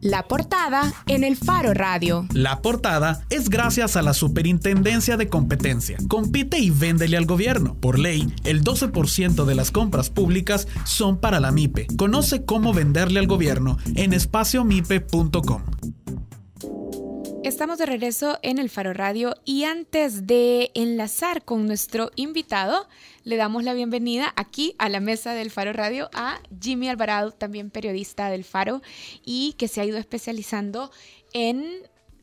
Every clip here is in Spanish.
La portada en el Faro Radio. La portada es gracias a la Superintendencia de Competencia. Compite y véndele al gobierno. Por ley, el 12% de las compras públicas son para la MIPE. Conoce cómo venderle al gobierno en espaciomipe.com. Estamos de regreso en el Faro Radio y antes de enlazar con nuestro invitado, le damos la bienvenida aquí a la mesa del Faro Radio a Jimmy Alvarado, también periodista del Faro y que se ha ido especializando en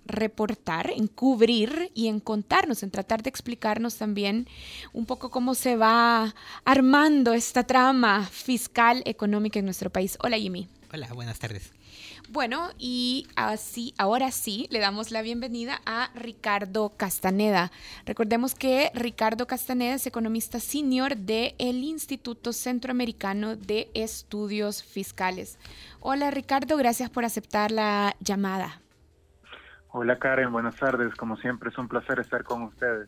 reportar, en cubrir y en contarnos, en tratar de explicarnos también un poco cómo se va armando esta trama fiscal económica en nuestro país. Hola Jimmy. Hola, buenas tardes. Bueno, y así, ahora sí, le damos la bienvenida a Ricardo Castaneda. Recordemos que Ricardo Castaneda es economista senior del Instituto Centroamericano de Estudios Fiscales. Hola Ricardo, gracias por aceptar la llamada. Hola Karen, buenas tardes. Como siempre es un placer estar con ustedes.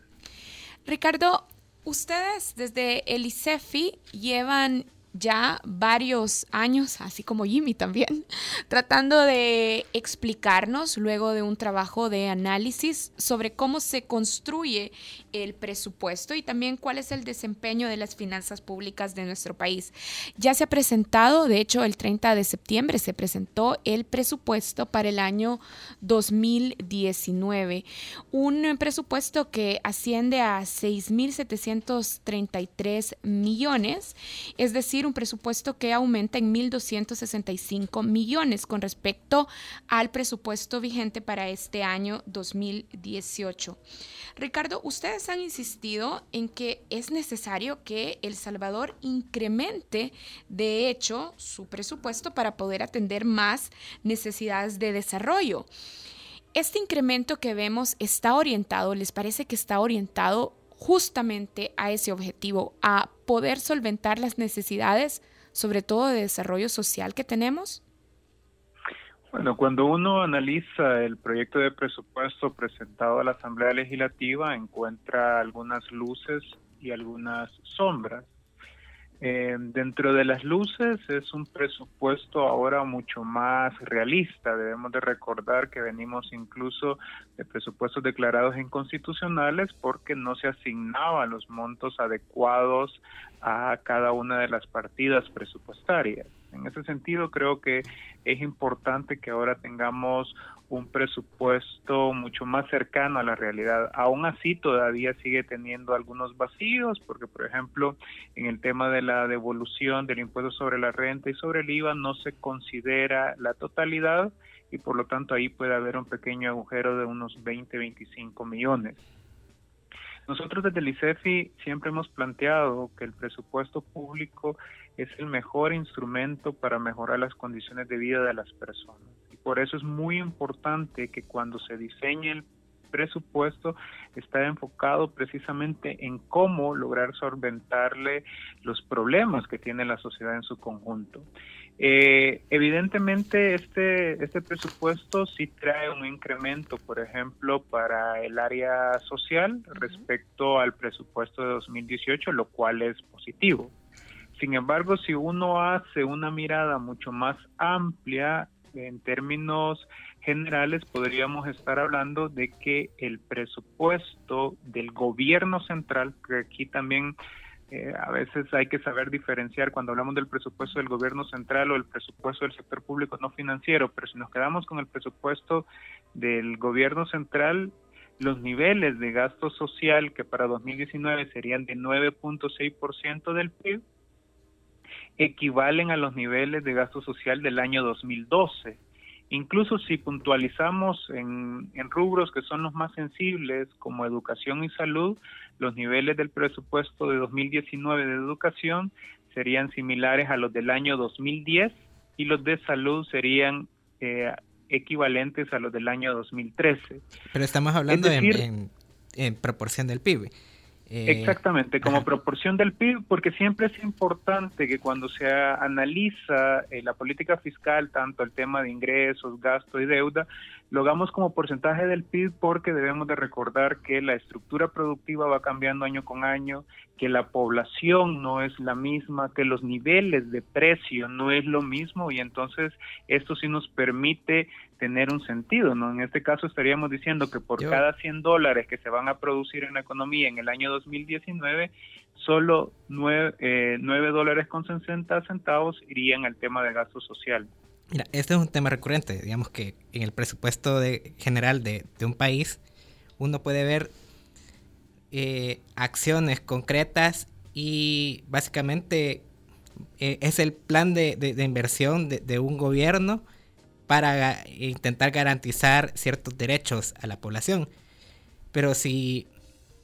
Ricardo, ustedes desde el ICEFI llevan ya varios años, así como Jimmy también, tratando de explicarnos luego de un trabajo de análisis sobre cómo se construye el presupuesto y también cuál es el desempeño de las finanzas públicas de nuestro país. Ya se ha presentado, de hecho el 30 de septiembre se presentó el presupuesto para el año 2019, un presupuesto que asciende a 6.733 millones, es decir, un presupuesto que aumenta en 1.265 millones con respecto al presupuesto vigente para este año 2018. Ricardo, ustedes han insistido en que es necesario que El Salvador incremente, de hecho, su presupuesto para poder atender más necesidades de desarrollo. Este incremento que vemos está orientado, ¿les parece que está orientado justamente a ese objetivo, a poder solventar las necesidades, sobre todo de desarrollo social que tenemos? Bueno, cuando uno analiza el proyecto de presupuesto presentado a la Asamblea Legislativa, encuentra algunas luces y algunas sombras. Eh, dentro de las luces es un presupuesto ahora mucho más realista. Debemos de recordar que venimos incluso de presupuestos declarados inconstitucionales porque no se asignaban los montos adecuados a cada una de las partidas presupuestarias. En ese sentido, creo que es importante que ahora tengamos un presupuesto mucho más cercano a la realidad. Aún así, todavía sigue teniendo algunos vacíos, porque, por ejemplo, en el tema de la devolución del impuesto sobre la renta y sobre el IVA no se considera la totalidad y, por lo tanto, ahí puede haber un pequeño agujero de unos 20, 25 millones. Nosotros desde el ICEFI siempre hemos planteado que el presupuesto público es el mejor instrumento para mejorar las condiciones de vida de las personas. Y por eso es muy importante que cuando se diseñe el presupuesto está enfocado precisamente en cómo lograr solventarle los problemas que tiene la sociedad en su conjunto. Eh, evidentemente este, este presupuesto sí trae un incremento, por ejemplo, para el área social respecto al presupuesto de 2018, lo cual es positivo. Sin embargo, si uno hace una mirada mucho más amplia en términos generales, podríamos estar hablando de que el presupuesto del gobierno central, que aquí también eh, a veces hay que saber diferenciar cuando hablamos del presupuesto del gobierno central o el presupuesto del sector público no financiero, pero si nos quedamos con el presupuesto del gobierno central, los niveles de gasto social que para 2019 serían de 9.6% del PIB, equivalen a los niveles de gasto social del año 2012. Incluso si puntualizamos en, rubros que son los más sensibles, como educación y salud, los niveles del presupuesto de 2019 de educación serían similares a los del año 2010 y los de salud serían eh, equivalentes a los del año 2013. Pero estamos hablando en, en proporción del PIB. Eh, Exactamente, como proporción del PIB, porque siempre es importante que cuando se analiza eh, la política fiscal, tanto el tema de ingresos, gasto y deuda, lo hagamos como porcentaje del PIB porque debemos de recordar que la estructura productiva va cambiando año con año, que la población no es la misma, que los niveles de precio no es lo mismo y entonces esto sí nos permite tener un sentido, ¿no? En este caso estaríamos diciendo que por cada 100 dólares que se van a producir en la economía en el año 2019, solo 9, eh, dólares con 60 centavos irían al tema de gasto social. Mira, este es un tema recurrente, digamos que en el presupuesto de, general de, un país uno puede ver eh, acciones concretas y básicamente eh, es el plan de, de inversión de, un gobierno para intentar garantizar ciertos derechos a la población. Pero si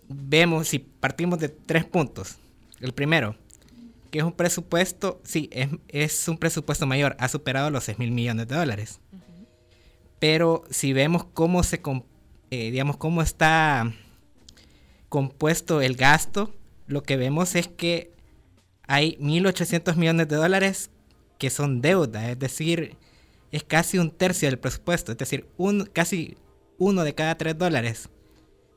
vemos, si partimos de tres puntos, el primero, que es un presupuesto, sí, es, un presupuesto mayor, ha superado los 6 mil millones de dólares. Pero si vemos cómo se, eh, digamos, cómo está compuesto el gasto, lo que vemos es que hay 1.800 millones de dólares que son deuda, es decir, es casi un tercio del presupuesto, es decir, un, casi uno de cada tres dólares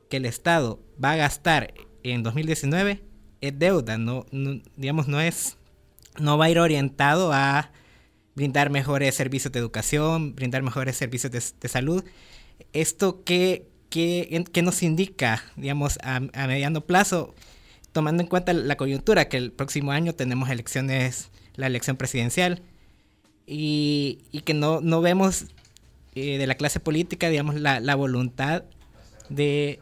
que el Estado va a gastar en 2019 es deuda, no, digamos, no es, no va a ir orientado a brindar mejores servicios de educación, brindar mejores servicios de, salud. ¿Esto qué, qué, nos indica, digamos, a, mediano plazo, tomando en cuenta la coyuntura, que el próximo año tenemos elecciones, la elección presidencial, y, que no, no vemos eh, de la clase política, digamos, la, la voluntad de,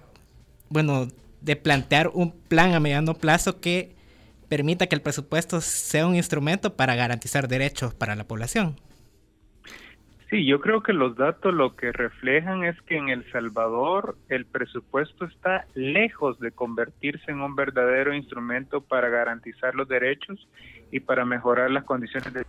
bueno, de plantear un plan a mediano plazo que permita que el presupuesto sea un instrumento para garantizar derechos para la población. Sí, yo creo que los datos lo que reflejan es que en El Salvador el presupuesto está lejos de convertirse en un verdadero instrumento para garantizar los derechos y para mejorar las condiciones de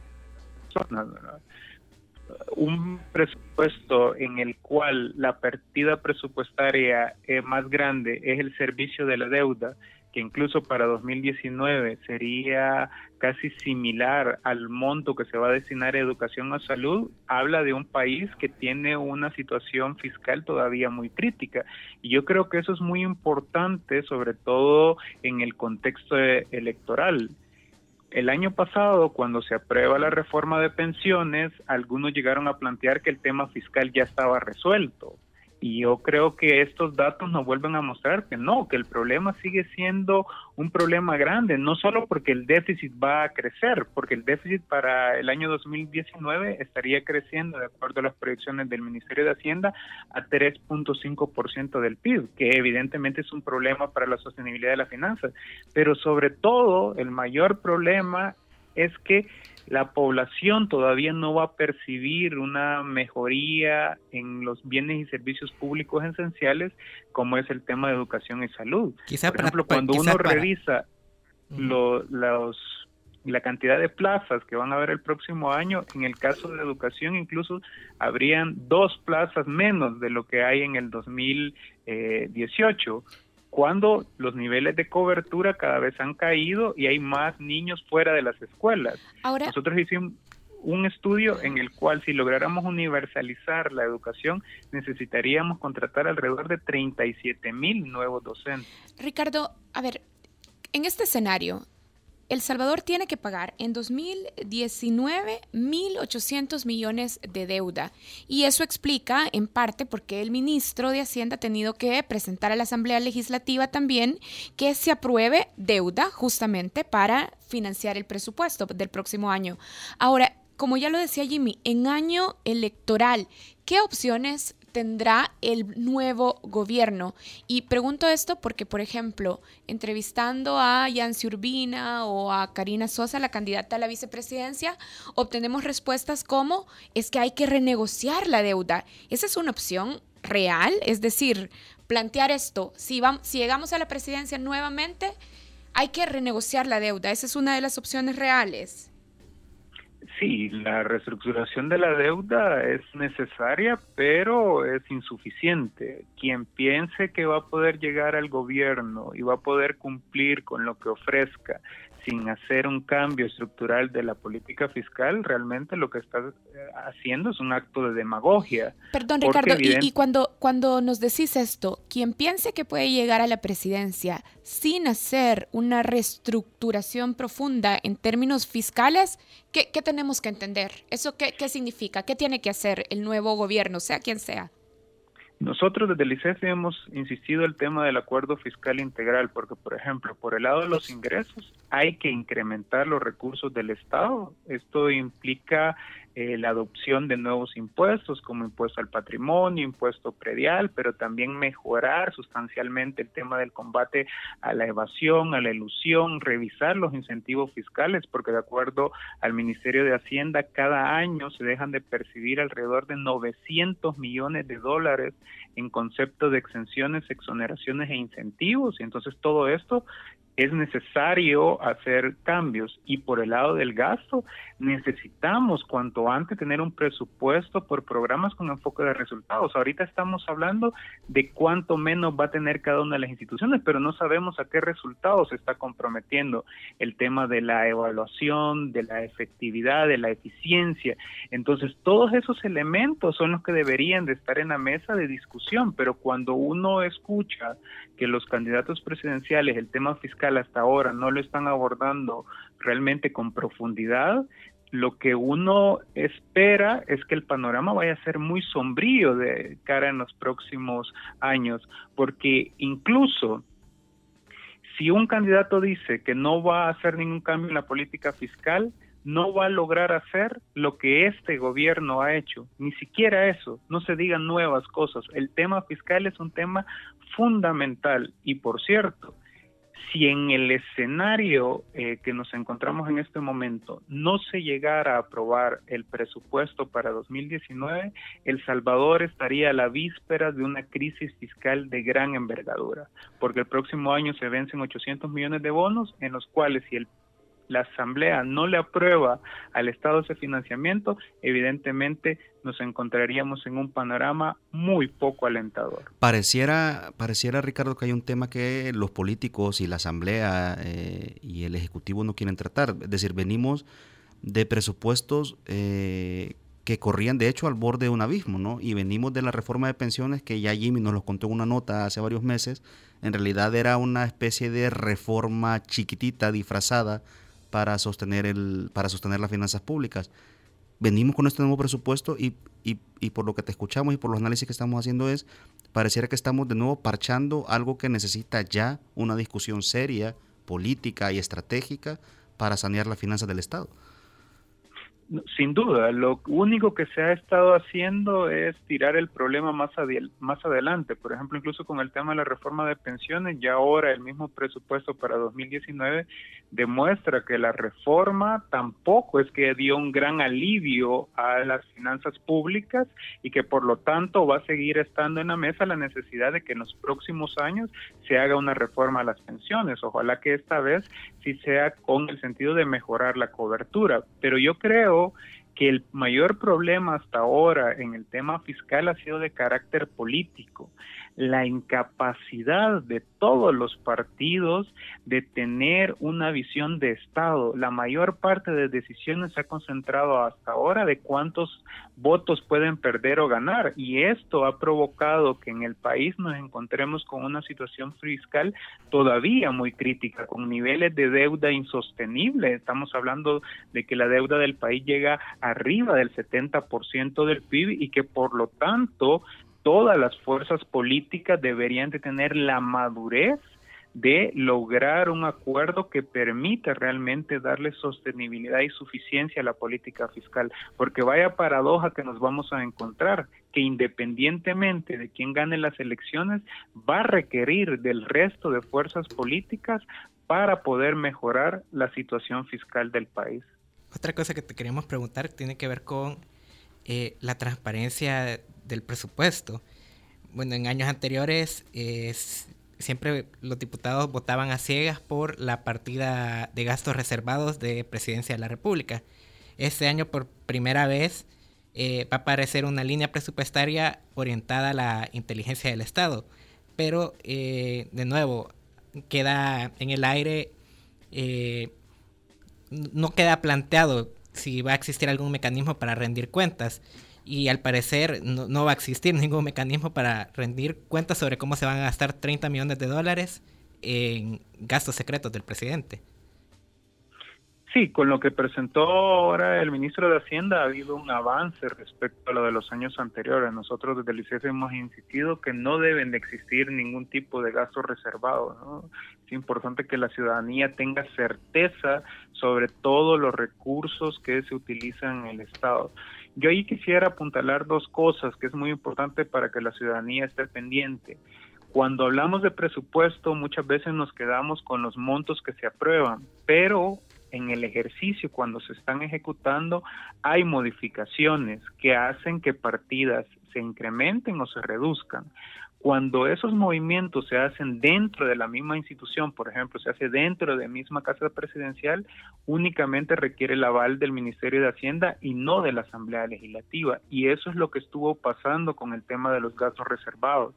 un presupuesto en el cual la partida presupuestaria más grande es el servicio de la deuda, que incluso para 2019 sería casi similar al monto que se va a destinar a educación o salud, habla de un país que tiene una situación fiscal todavía muy crítica. Y yo creo que eso es muy importante, sobre todo en el contexto electoral el año pasado, cuando se aprueba la reforma de pensiones, algunos llegaron a plantear que el tema fiscal ya estaba resuelto. Y yo creo que estos datos nos vuelven a mostrar que no, que el problema sigue siendo un problema grande, no solo porque el déficit va a crecer, porque el déficit para el año 2019 estaría creciendo, de acuerdo a las proyecciones del Ministerio de Hacienda, a 3.5% del PIB, que evidentemente es un problema para la sostenibilidad de las finanzas. Pero sobre todo, el mayor problema es que la población todavía no va a percibir una mejoría en los bienes y servicios públicos esenciales como es el tema de educación y salud. Por ejemplo, cuando uno revisa los, la cantidad de plazas que van a haber el próximo año, en el caso de educación incluso habrían dos plazas menos de lo que hay en el 2018 cuando los niveles de cobertura cada vez han caído y hay más niños fuera de las escuelas. Nosotros hicimos un estudio en el cual si lográramos universalizar la educación necesitaríamos contratar alrededor de 37 mil nuevos docentes. Ricardo, a ver, en este escenario, el Salvador tiene que pagar en 2019 1.800 millones de deuda y eso explica en parte por qué el ministro de Hacienda ha tenido que presentar a la Asamblea Legislativa también que se apruebe deuda justamente para financiar el presupuesto del próximo año. Ahora, como ya lo decía Jimmy, en año electoral, ¿qué opciones tendrá el nuevo gobierno. Y pregunto esto porque, por ejemplo, entrevistando a Yancy Urbina o a Karina Sosa, la candidata a la vicepresidencia, obtenemos respuestas como es que hay que renegociar la deuda. Esa es una opción real, es decir, plantear esto, si, vamos, si llegamos a la presidencia nuevamente, hay que renegociar la deuda. Esa es una de las opciones reales. Sí, la reestructuración de la deuda es necesaria, pero es insuficiente. Quien piense que va a poder llegar al gobierno y va a poder cumplir con lo que ofrezca sin hacer un cambio estructural de la política fiscal, realmente lo que está eh, haciendo es un acto de demagogia. Perdón, Ricardo, y, cuando, cuando nos decís esto, quien piense que puede llegar a la presidencia sin hacer una reestructuración profunda en términos fiscales, ¿qué, tenemos que entender? ¿Eso qué, qué significa? ¿Qué tiene que hacer el nuevo gobierno, sea quien sea? Nosotros desde el ICEF hemos insistido el tema del acuerdo fiscal integral, porque, por ejemplo, por el lado de los ingresos, hay que incrementar los recursos del Estado. Esto implica eh, la adopción de nuevos impuestos como impuesto al patrimonio, impuesto predial, pero también mejorar sustancialmente el tema del combate a la evasión, a la ilusión, revisar los incentivos fiscales, porque de acuerdo al Ministerio de Hacienda, cada año se dejan de percibir alrededor de 900 millones de dólares en concepto de exenciones, exoneraciones e incentivos, y entonces todo esto es necesario hacer cambios y por el lado del gasto necesitamos cuanto antes tener un presupuesto por programas con enfoque de resultados. Ahorita estamos hablando de cuánto menos va a tener cada una de las instituciones, pero no sabemos a qué resultados se está comprometiendo el tema de la evaluación, de la efectividad, de la eficiencia. Entonces, todos esos elementos son los que deberían de estar en la mesa de discusión, pero cuando uno escucha que los candidatos presidenciales, el tema fiscal hasta ahora no lo están abordando realmente con profundidad, lo que uno espera es que el panorama vaya a ser muy sombrío de cara en los próximos años, porque incluso si un candidato dice que no va a hacer ningún cambio en la política fiscal, no va a lograr hacer lo que este gobierno ha hecho, ni siquiera eso, no se digan nuevas cosas. El tema fiscal es un tema fundamental y por cierto, si en el escenario eh, que nos encontramos en este momento no se llegara a aprobar el presupuesto para 2019, El Salvador estaría a la víspera de una crisis fiscal de gran envergadura, porque el próximo año se vencen 800 millones de bonos, en los cuales si el la Asamblea no le aprueba al Estado ese financiamiento, evidentemente nos encontraríamos en un panorama muy poco alentador. Pareciera, pareciera Ricardo, que hay un tema que los políticos y la Asamblea eh, y el Ejecutivo no quieren tratar. Es decir, venimos de presupuestos eh, que corrían de hecho al borde de un abismo, ¿no? Y venimos de la reforma de pensiones que ya Jimmy nos lo contó en una nota hace varios meses. En realidad era una especie de reforma chiquitita, disfrazada, para sostener, el, para sostener las finanzas públicas. Venimos con este nuevo presupuesto y, y, por lo que te escuchamos y por los análisis que estamos haciendo es, pareciera que estamos de nuevo parchando algo que necesita ya una discusión seria, política y estratégica para sanear las finanzas del Estado. Sin duda, lo único que se ha estado haciendo es tirar el problema más, más adelante. Por ejemplo, incluso con el tema de la reforma de pensiones, ya ahora el mismo presupuesto para 2019 demuestra que la reforma tampoco es que dio un gran alivio a las finanzas públicas y que por lo tanto va a seguir estando en la mesa la necesidad de que en los próximos años se haga una reforma a las pensiones. Ojalá que esta vez sí sea con el sentido de mejorar la cobertura. Pero yo creo que el mayor problema hasta ahora en el tema fiscal ha sido de carácter político la incapacidad de todos los partidos de tener una visión de Estado. La mayor parte de decisiones se ha concentrado hasta ahora de cuántos votos pueden perder o ganar y esto ha provocado que en el país nos encontremos con una situación fiscal todavía muy crítica, con niveles de deuda insostenibles. Estamos hablando de que la deuda del país llega arriba del 70% del PIB y que por lo tanto todas las fuerzas políticas deberían de tener la madurez de lograr un acuerdo que permita realmente darle sostenibilidad y suficiencia a la política fiscal, porque vaya paradoja que nos vamos a encontrar, que independientemente de quién gane las elecciones, va a requerir del resto de fuerzas políticas para poder mejorar la situación fiscal del país. Otra cosa que te queríamos preguntar tiene que ver con eh, la transparencia del presupuesto. Bueno, en años anteriores siempre los diputados votaban a ciegas por la partida de gastos reservados de Presidencia de la República. Este año por primera vez eh, va a aparecer una línea presupuestaria orientada a la inteligencia del Estado. Pero, eh, de nuevo, queda en el aire eh, no queda planteado si va a existir algún mecanismo para rendir cuentas. Y al parecer no, no, va a existir ningún mecanismo para rendir cuentas sobre cómo se van a gastar 30 millones de dólares en gastos secretos del presidente. Sí, con lo que presentó ahora el ministro de Hacienda ha habido un avance respecto a lo de los años anteriores. Nosotros desde el ICEF hemos insistido que no deben de existir ningún tipo de gasto reservado. Es importante que la ciudadanía tenga certeza sobre todos los recursos que se utilizan en el Estado. Yo ahí quisiera apuntalar dos cosas que es muy importante para que la ciudadanía esté pendiente. Cuando hablamos de presupuesto, muchas veces nos quedamos con los montos que se aprueban, pero en el ejercicio, cuando se están ejecutando, hay modificaciones que hacen que partidas se incrementen o se reduzcan. Cuando esos movimientos se hacen dentro de la misma institución, por ejemplo, se hace dentro de la misma casa presidencial, únicamente requiere el aval del Ministerio de Hacienda y no de la Asamblea Legislativa. Y eso es lo que estuvo pasando con el tema de los gastos reservados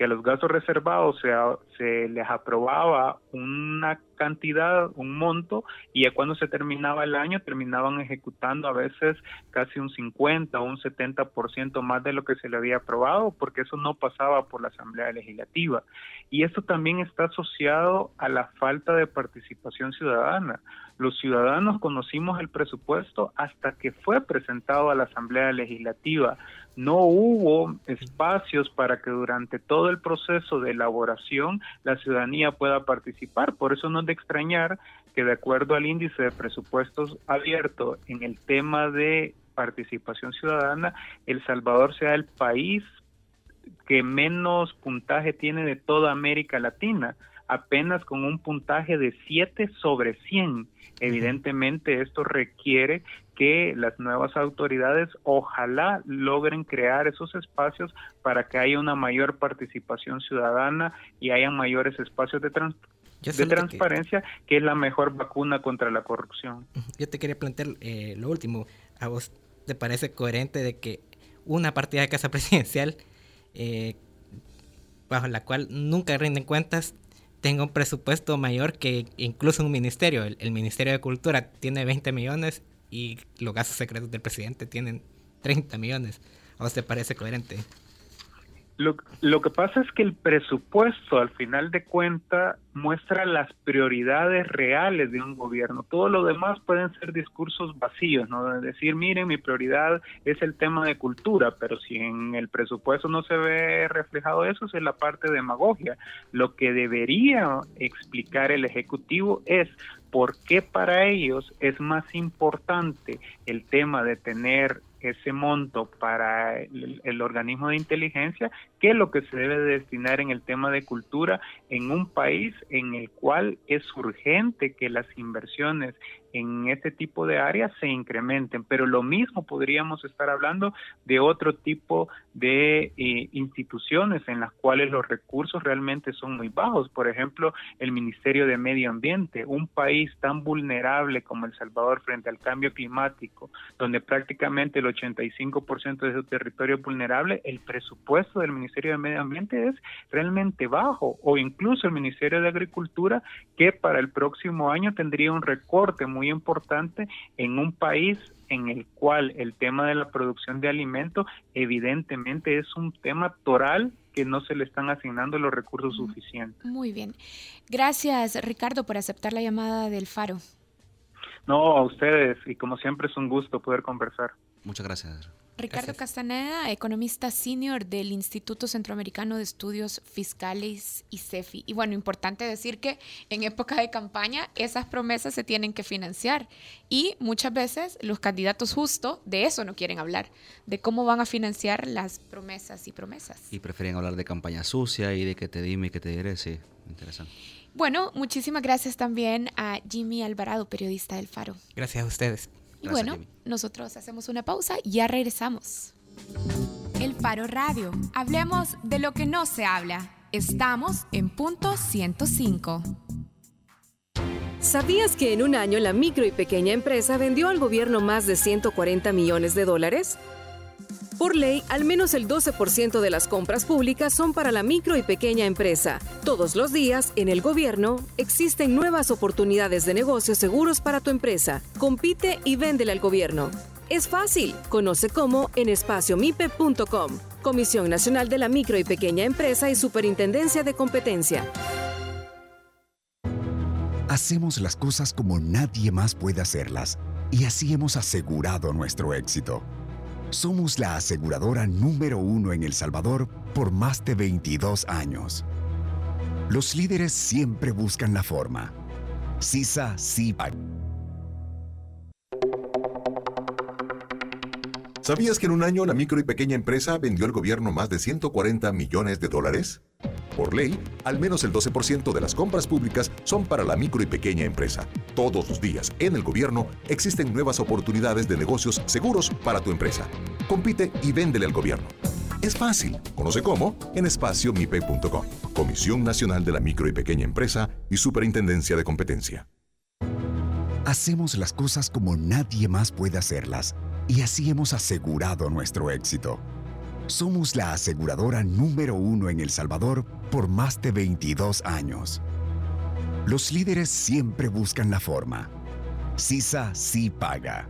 que a los gastos reservados se, se les aprobaba una cantidad, un monto, y ya cuando se terminaba el año terminaban ejecutando a veces casi un 50 o un 70% más de lo que se le había aprobado, porque eso no pasaba por la Asamblea Legislativa. Y esto también está asociado a la falta de participación ciudadana. Los ciudadanos conocimos el presupuesto hasta que fue presentado a la Asamblea Legislativa no hubo espacios para que durante todo el proceso de elaboración la ciudadanía pueda participar. Por eso no es de extrañar que de acuerdo al índice de presupuestos abierto en el tema de participación ciudadana, El Salvador sea el país que menos puntaje tiene de toda América Latina, apenas con un puntaje de 7 sobre 100. Evidentemente esto requiere que las nuevas autoridades ojalá logren crear esos espacios para que haya una mayor participación ciudadana y haya mayores espacios de, de transparencia, que... es la mejor vacuna contra la corrupción. Yo te quería plantear eh, lo último. ¿A vos te parece coherente de que una partida de casa presidencial, eh, bajo la cual nunca rinden cuentas, tenga un presupuesto mayor que incluso un ministerio? El, Ministerio de Cultura tiene 20 millones y los gastos secretos del presidente tienen 30 millones. ¿A te parece coherente? Lo, lo, que pasa es que el presupuesto, al final de cuentas, muestra las prioridades reales de un gobierno. Todo lo demás pueden ser discursos vacíos, ¿no? De decir, miren, mi prioridad es el tema de cultura, pero si en el presupuesto no se ve reflejado eso, es la parte de demagogia. Lo que debería explicar el Ejecutivo es por qué para ellos es más importante el tema de tener ese monto para el, organismo de inteligencia que lo que se debe destinar en el tema de cultura en un país en el cual es urgente que las inversiones en este tipo de áreas se incrementen, pero lo mismo podríamos estar hablando de otro tipo de eh, instituciones en las cuales los recursos realmente son muy bajos, por ejemplo, el Ministerio de Medio Ambiente, un país tan vulnerable como El Salvador frente al cambio climático, donde prácticamente el 85% de su territorio es vulnerable, el presupuesto del Ministerio de Medio Ambiente es realmente bajo, o incluso el Ministerio de Agricultura, que para el próximo año tendría un recorte muy muy importante en un país en el cual el tema de la producción de alimentos evidentemente es un tema toral que no se le están asignando los recursos suficientes. Muy bien. Gracias, Ricardo, por aceptar la llamada del Faro. No, a ustedes, y como siempre es un gusto poder conversar. Muchas gracias. Ricardo Castaneda, economista senior del Instituto Centroamericano de Estudios Fiscales y CEFI. Y bueno, importante decir que en época de campaña esas promesas se tienen que financiar y muchas veces los candidatos justo de eso no quieren hablar, de cómo van a financiar las promesas y promesas. Y prefieren hablar de campaña sucia y de que te dime y que te diré, sí, interesante. Bueno, muchísimas gracias también a Jimmy Alvarado, periodista del Faro. Gracias a ustedes. Y bueno, nosotros hacemos una pausa y ya regresamos. El Faro Radio. Hablemos de lo que no se habla. Estamos en punto 105. ¿Sabías que en un año la micro y pequeña empresa vendió al gobierno más de 140 millones de dólares? Por ley, al menos el 12% de las compras públicas son para la micro y pequeña empresa. Todos los días, en el gobierno, existen nuevas oportunidades de negocios seguros para tu empresa. Compite y véndele al gobierno. Es fácil. Conoce cómo en espaciomipe.com. Comisión Nacional de la Micro y Pequeña Empresa y Superintendencia de Competencia. Hacemos las cosas como nadie más puede hacerlas y así hemos asegurado nuestro éxito. Somos la aseguradora número uno en El Salvador por más de 22 años. Los líderes siempre buscan la forma. CISA SIPA. ¿Sabías que en un año la micro y pequeña empresa vendió al gobierno más de 140 millones de dólares? Por ley, al menos el 12% de las compras públicas son para la micro y pequeña empresa. Todos los días, en el gobierno, existen nuevas oportunidades de negocios seguros para tu empresa. Compite y véndele al gobierno. Es fácil. Conoce cómo en espaciomipe.com. Comisión Nacional de la Micro y Pequeña Empresa y Superintendencia de Competencia. Hacemos las cosas como nadie más puede hacerlas y así hemos asegurado nuestro éxito. Somos la aseguradora número uno en El Salvador por más de 22 años. Los líderes siempre buscan la forma. CISA sí paga.